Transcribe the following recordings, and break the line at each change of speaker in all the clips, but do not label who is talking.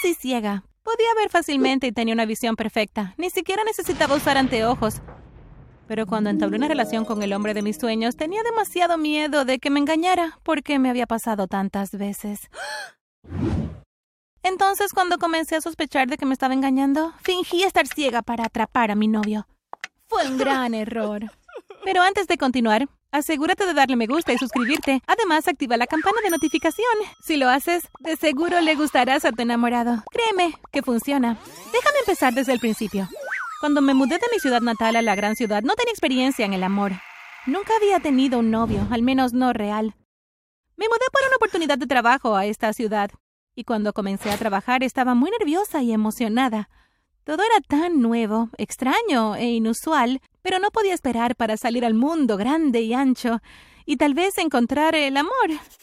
casi ciega. Podía ver fácilmente y tenía una visión perfecta. Ni siquiera necesitaba usar anteojos. Pero cuando entablé una relación con el hombre de mis sueños, tenía demasiado miedo de que me engañara, porque me había pasado tantas veces. Entonces, cuando comencé a sospechar de que me estaba engañando, fingí estar ciega para atrapar a mi novio. Fue un gran error. Pero antes de continuar, asegúrate de darle me gusta y suscribirte. Además, activa la campana de notificación. Si lo haces, de seguro le gustarás a tu enamorado. Créeme que funciona. Déjame empezar desde el principio. Cuando me mudé de mi ciudad natal a la gran ciudad, no tenía experiencia en el amor. Nunca había tenido un novio, al menos no real. Me mudé por una oportunidad de trabajo a esta ciudad, y cuando comencé a trabajar estaba muy nerviosa y emocionada. Todo era tan nuevo, extraño e inusual, pero no podía esperar para salir al mundo grande y ancho y tal vez encontrar el amor.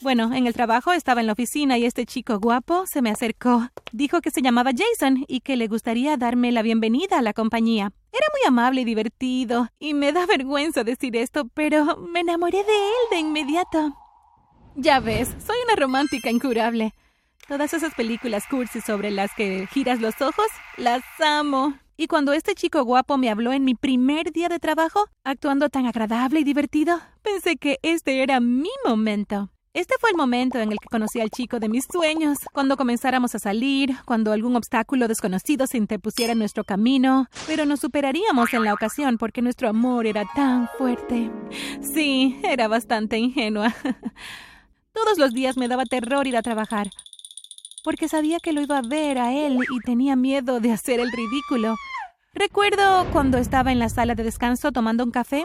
Bueno, en el trabajo estaba en la oficina y este chico guapo se me acercó. Dijo que se llamaba Jason y que le gustaría darme la bienvenida a la compañía. Era muy amable y divertido, y me da vergüenza decir esto, pero me enamoré de él de inmediato. Ya ves, soy una romántica incurable. Todas esas películas cursi sobre las que giras los ojos, las amo. Y cuando este chico guapo me habló en mi primer día de trabajo, actuando tan agradable y divertido, pensé que este era mi momento. Este fue el momento en el que conocí al chico de mis sueños, cuando comenzáramos a salir, cuando algún obstáculo desconocido se interpusiera en nuestro camino, pero nos superaríamos en la ocasión porque nuestro amor era tan fuerte. Sí, era bastante ingenua. Todos los días me daba terror ir a trabajar, porque sabía que lo iba a ver a él y tenía miedo de hacer el ridículo. Recuerdo cuando estaba en la sala de descanso tomando un café.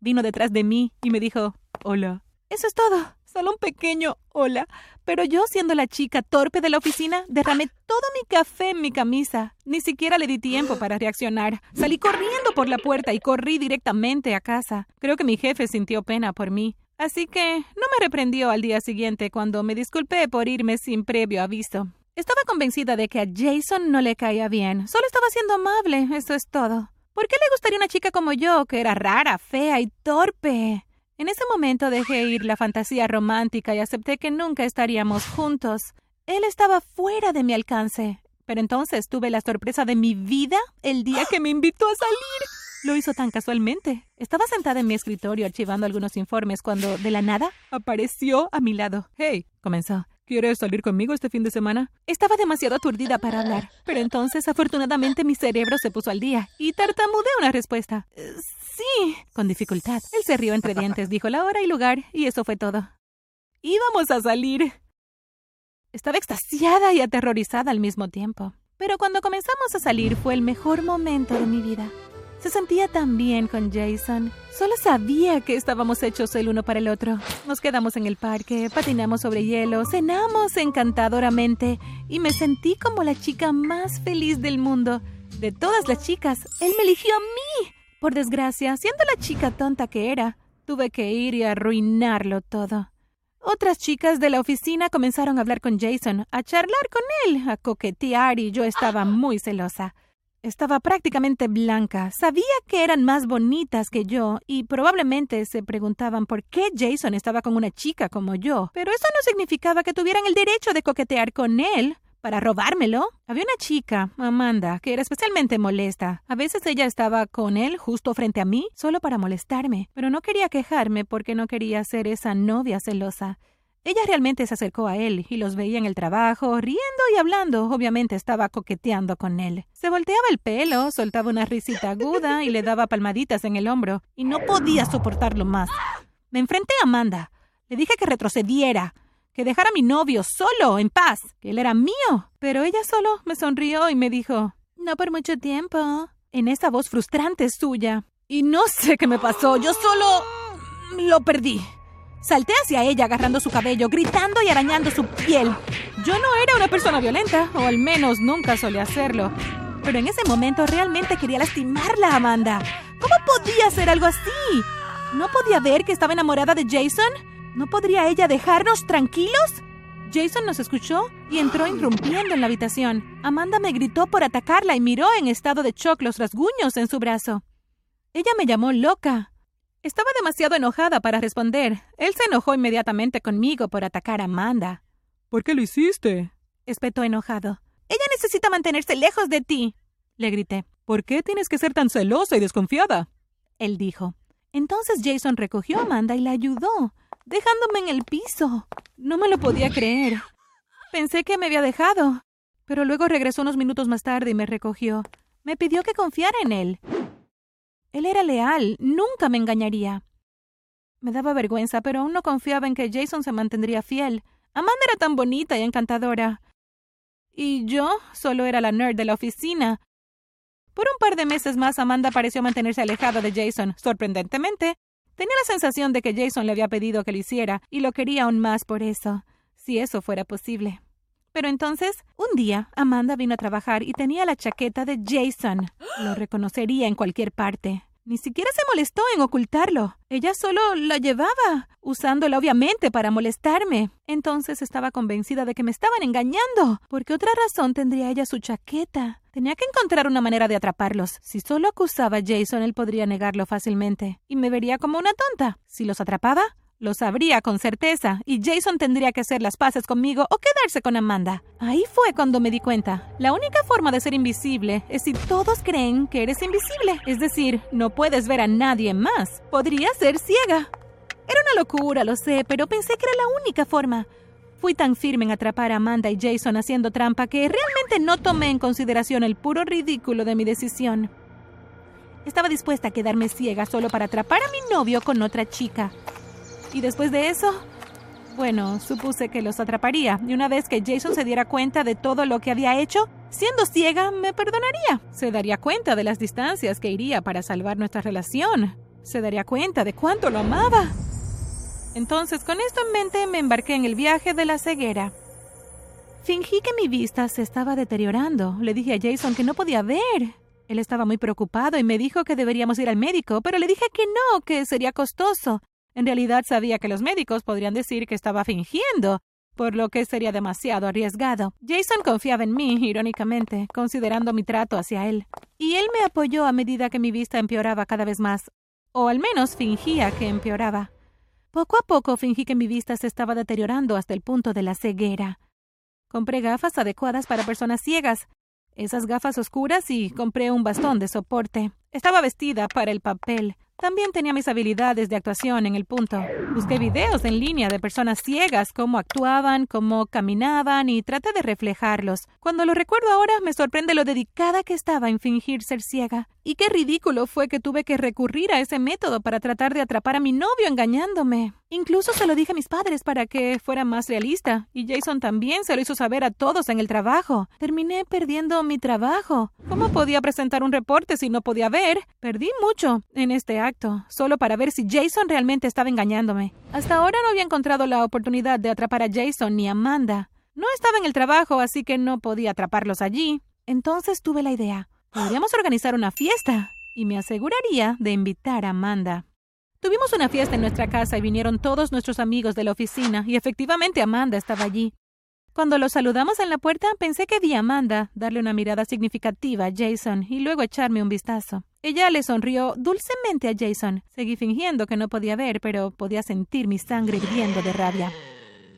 Vino detrás de mí y me dijo, hola. Eso es todo. Solo un pequeño hola. Pero yo, siendo la chica torpe de la oficina, derramé todo mi café en mi camisa. Ni siquiera le di tiempo para reaccionar. Salí corriendo por la puerta y corrí directamente a casa. Creo que mi jefe sintió pena por mí. Así que no me reprendió al día siguiente cuando me disculpé por irme sin previo aviso. Estaba convencida de que a Jason no le caía bien. Solo estaba siendo amable, eso es todo. ¿Por qué le gustaría una chica como yo, que era rara, fea y torpe? En ese momento dejé ir la fantasía romántica y acepté que nunca estaríamos juntos. Él estaba fuera de mi alcance. Pero entonces tuve la sorpresa de mi vida el día que me invitó a salir. Lo hizo tan casualmente. Estaba sentada en mi escritorio archivando algunos informes cuando, de la nada, apareció a mi lado. Hey, comenzó. ¿Quieres salir conmigo este fin de semana? Estaba demasiado aturdida para hablar, pero entonces afortunadamente mi cerebro se puso al día y tartamudeé una respuesta. Eh, sí, con dificultad. Él se rió entre dientes, dijo la hora y lugar, y eso fue todo. Íbamos a salir. Estaba extasiada y aterrorizada al mismo tiempo. Pero cuando comenzamos a salir fue el mejor momento de mi vida. Se sentía tan bien con Jason. Solo sabía que estábamos hechos el uno para el otro. Nos quedamos en el parque, patinamos sobre hielo, cenamos encantadoramente y me sentí como la chica más feliz del mundo. De todas las chicas, él me eligió a mí. Por desgracia, siendo la chica tonta que era, tuve que ir y arruinarlo todo. Otras chicas de la oficina comenzaron a hablar con Jason, a charlar con él, a coquetear y yo estaba muy celosa. Estaba prácticamente blanca. Sabía que eran más bonitas que yo y probablemente se preguntaban por qué Jason estaba con una chica como yo. Pero eso no significaba que tuvieran el derecho de coquetear con él para robármelo. Había una chica, Amanda, que era especialmente molesta. A veces ella estaba con él justo frente a mí, solo para molestarme, pero no quería quejarme porque no quería ser esa novia celosa. Ella realmente se acercó a él y los veía en el trabajo, riendo y hablando. Obviamente estaba coqueteando con él. Se volteaba el pelo, soltaba una risita aguda y le daba palmaditas en el hombro. Y no podía soportarlo más. Me enfrenté a Amanda. Le dije que retrocediera, que dejara a mi novio solo, en paz, que él era mío. Pero ella solo me sonrió y me dijo, no por mucho tiempo. En esa voz frustrante suya. Y no sé qué me pasó, yo solo... lo perdí. Salté hacia ella agarrando su cabello, gritando y arañando su piel. Yo no era una persona violenta, o al menos nunca solía hacerlo. Pero en ese momento realmente quería lastimarla, Amanda. ¿Cómo podía hacer algo así? ¿No podía ver que estaba enamorada de Jason? ¿No podría ella dejarnos tranquilos? Jason nos escuchó y entró irrumpiendo en la habitación. Amanda me gritó por atacarla y miró en estado de shock los rasguños en su brazo. Ella me llamó loca. Estaba demasiado enojada para responder. Él se enojó inmediatamente conmigo por atacar a Amanda.
¿Por qué lo hiciste?
espetó enojado. Ella necesita mantenerse lejos de ti. Le grité.
¿Por qué tienes que ser tan celosa y desconfiada?
Él dijo. Entonces Jason recogió a Amanda y la ayudó, dejándome en el piso. No me lo podía creer. Pensé que me había dejado, pero luego regresó unos minutos más tarde y me recogió. Me pidió que confiara en él. Él era leal, nunca me engañaría. Me daba vergüenza, pero aún no confiaba en que Jason se mantendría fiel. Amanda era tan bonita y encantadora. Y yo solo era la nerd de la oficina. Por un par de meses más, Amanda pareció mantenerse alejada de Jason. Sorprendentemente, tenía la sensación de que Jason le había pedido que lo hiciera y lo quería aún más por eso, si eso fuera posible. Pero entonces, un día, Amanda vino a trabajar y tenía la chaqueta de Jason. Lo reconocería en cualquier parte. Ni siquiera se molestó en ocultarlo. Ella solo la llevaba, usándola obviamente para molestarme. Entonces estaba convencida de que me estaban engañando. ¿Por qué otra razón tendría ella su chaqueta? Tenía que encontrar una manera de atraparlos. Si solo acusaba a Jason, él podría negarlo fácilmente. Y me vería como una tonta. Si los atrapaba, lo sabría con certeza, y Jason tendría que hacer las paces conmigo o quedarse con Amanda. Ahí fue cuando me di cuenta. La única forma de ser invisible es si todos creen que eres invisible. Es decir, no puedes ver a nadie más. Podría ser ciega. Era una locura, lo sé, pero pensé que era la única forma. Fui tan firme en atrapar a Amanda y Jason haciendo trampa que realmente no tomé en consideración el puro ridículo de mi decisión. Estaba dispuesta a quedarme ciega solo para atrapar a mi novio con otra chica. Y después de eso, bueno, supuse que los atraparía, y una vez que Jason se diera cuenta de todo lo que había hecho, siendo ciega, me perdonaría. Se daría cuenta de las distancias que iría para salvar nuestra relación. Se daría cuenta de cuánto lo amaba. Entonces, con esto en mente, me embarqué en el viaje de la ceguera. Fingí que mi vista se estaba deteriorando. Le dije a Jason que no podía ver. Él estaba muy preocupado y me dijo que deberíamos ir al médico, pero le dije que no, que sería costoso. En realidad sabía que los médicos podrían decir que estaba fingiendo, por lo que sería demasiado arriesgado. Jason confiaba en mí, irónicamente, considerando mi trato hacia él. Y él me apoyó a medida que mi vista empeoraba cada vez más, o al menos fingía que empeoraba. Poco a poco fingí que mi vista se estaba deteriorando hasta el punto de la ceguera. Compré gafas adecuadas para personas ciegas, esas gafas oscuras y compré un bastón de soporte. Estaba vestida para el papel. También tenía mis habilidades de actuación en el punto. Busqué videos en línea de personas ciegas, cómo actuaban, cómo caminaban y traté de reflejarlos. Cuando lo recuerdo ahora, me sorprende lo dedicada que estaba en fingir ser ciega. Y qué ridículo fue que tuve que recurrir a ese método para tratar de atrapar a mi novio engañándome. Incluso se lo dije a mis padres para que fuera más realista, y Jason también se lo hizo saber a todos en el trabajo. Terminé perdiendo mi trabajo. ¿Cómo podía presentar un reporte si no podía ver? Perdí mucho en este acto, solo para ver si Jason realmente estaba engañándome. Hasta ahora no había encontrado la oportunidad de atrapar a Jason ni a Amanda. No estaba en el trabajo, así que no podía atraparlos allí. Entonces tuve la idea. Podríamos organizar una fiesta y me aseguraría de invitar a Amanda. Tuvimos una fiesta en nuestra casa y vinieron todos nuestros amigos de la oficina y efectivamente Amanda estaba allí. Cuando los saludamos en la puerta, pensé que vi a Amanda darle una mirada significativa a Jason y luego echarme un vistazo. Ella le sonrió dulcemente a Jason. Seguí fingiendo que no podía ver, pero podía sentir mi sangre hirviendo de rabia.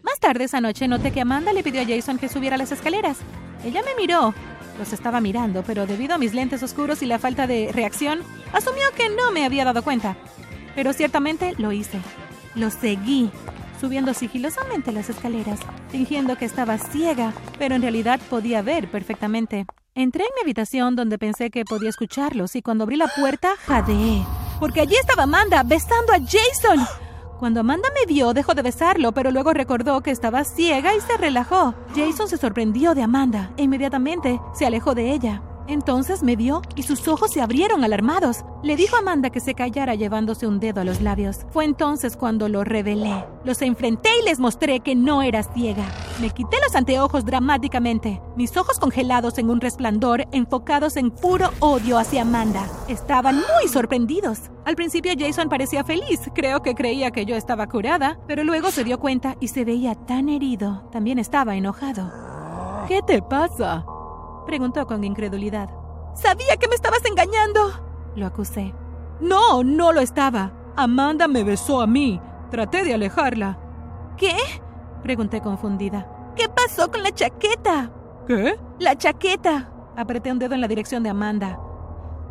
Más tarde esa noche noté que Amanda le pidió a Jason que subiera las escaleras. Ella me miró los estaba mirando, pero debido a mis lentes oscuros y la falta de reacción, asumió que no me había dado cuenta. Pero ciertamente lo hice. Lo seguí, subiendo sigilosamente las escaleras, fingiendo que estaba ciega, pero en realidad podía ver perfectamente. Entré en mi habitación donde pensé que podía escucharlos y cuando abrí la puerta jadeé, porque allí estaba Amanda besando a Jason. Cuando Amanda me vio, dejó de besarlo, pero luego recordó que estaba ciega y se relajó. Jason se sorprendió de Amanda e inmediatamente se alejó de ella. Entonces me vio y sus ojos se abrieron alarmados. Le dijo a Amanda que se callara llevándose un dedo a los labios. Fue entonces cuando lo revelé. Los enfrenté y les mostré que no era ciega. Me quité los anteojos dramáticamente, mis ojos congelados en un resplandor, enfocados en puro odio hacia Amanda. Estaban muy sorprendidos. Al principio Jason parecía feliz, creo que creía que yo estaba curada, pero luego se dio cuenta y se veía tan herido. También estaba enojado.
¿Qué te pasa?
Preguntó con incredulidad. Sabía que me estabas engañando. Lo acusé.
No, no lo estaba. Amanda me besó a mí. Traté de alejarla.
¿Qué? Pregunté confundida. ¿Qué pasó con la chaqueta?
¿Qué?
La chaqueta. Apreté un dedo en la dirección de Amanda.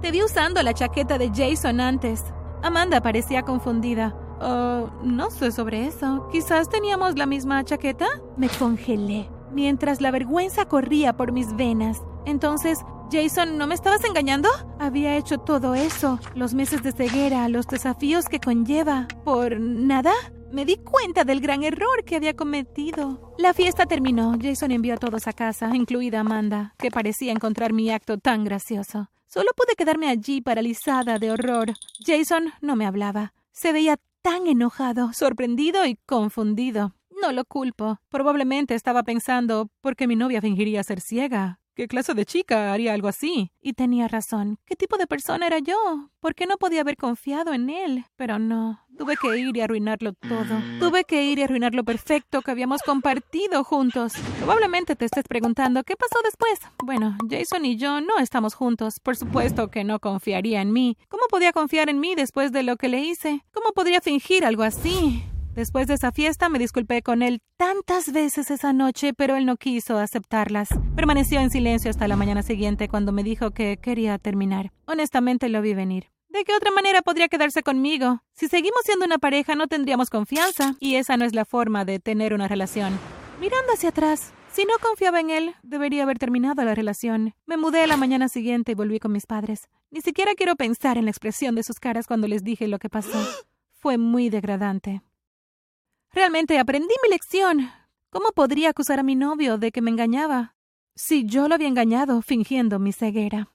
Te vi usando la chaqueta de Jason antes. Amanda parecía confundida. Oh, no sé sobre eso. Quizás teníamos la misma chaqueta. Me congelé, mientras la vergüenza corría por mis venas. Entonces, Jason, ¿no me estabas engañando? Había hecho todo eso, los meses de ceguera, los desafíos que conlleva. ¿Por nada? Me di cuenta del gran error que había cometido. La fiesta terminó. Jason envió a todos a casa, incluida Amanda, que parecía encontrar mi acto tan gracioso. Solo pude quedarme allí paralizada de horror. Jason no me hablaba. Se veía tan enojado, sorprendido y confundido. No lo culpo. Probablemente estaba pensando por qué mi novia fingiría ser ciega. ¿Qué clase de chica haría algo así? Y tenía razón. ¿Qué tipo de persona era yo? ¿Por qué no podía haber confiado en él? Pero no. Tuve que ir y arruinarlo todo. Tuve que ir y arruinar lo perfecto que habíamos compartido juntos. Probablemente te estés preguntando, ¿qué pasó después? Bueno, Jason y yo no estamos juntos. Por supuesto que no confiaría en mí. ¿Cómo podía confiar en mí después de lo que le hice? ¿Cómo podría fingir algo así? Después de esa fiesta me disculpé con él tantas veces esa noche, pero él no quiso aceptarlas. Permaneció en silencio hasta la mañana siguiente cuando me dijo que quería terminar. Honestamente lo vi venir. ¿De qué otra manera podría quedarse conmigo? Si seguimos siendo una pareja no tendríamos confianza, y esa no es la forma de tener una relación. Mirando hacia atrás, si no confiaba en él, debería haber terminado la relación. Me mudé la mañana siguiente y volví con mis padres. Ni siquiera quiero pensar en la expresión de sus caras cuando les dije lo que pasó. Fue muy degradante. Realmente aprendí mi lección. ¿Cómo podría acusar a mi novio de que me engañaba? Si yo lo había engañado fingiendo mi ceguera.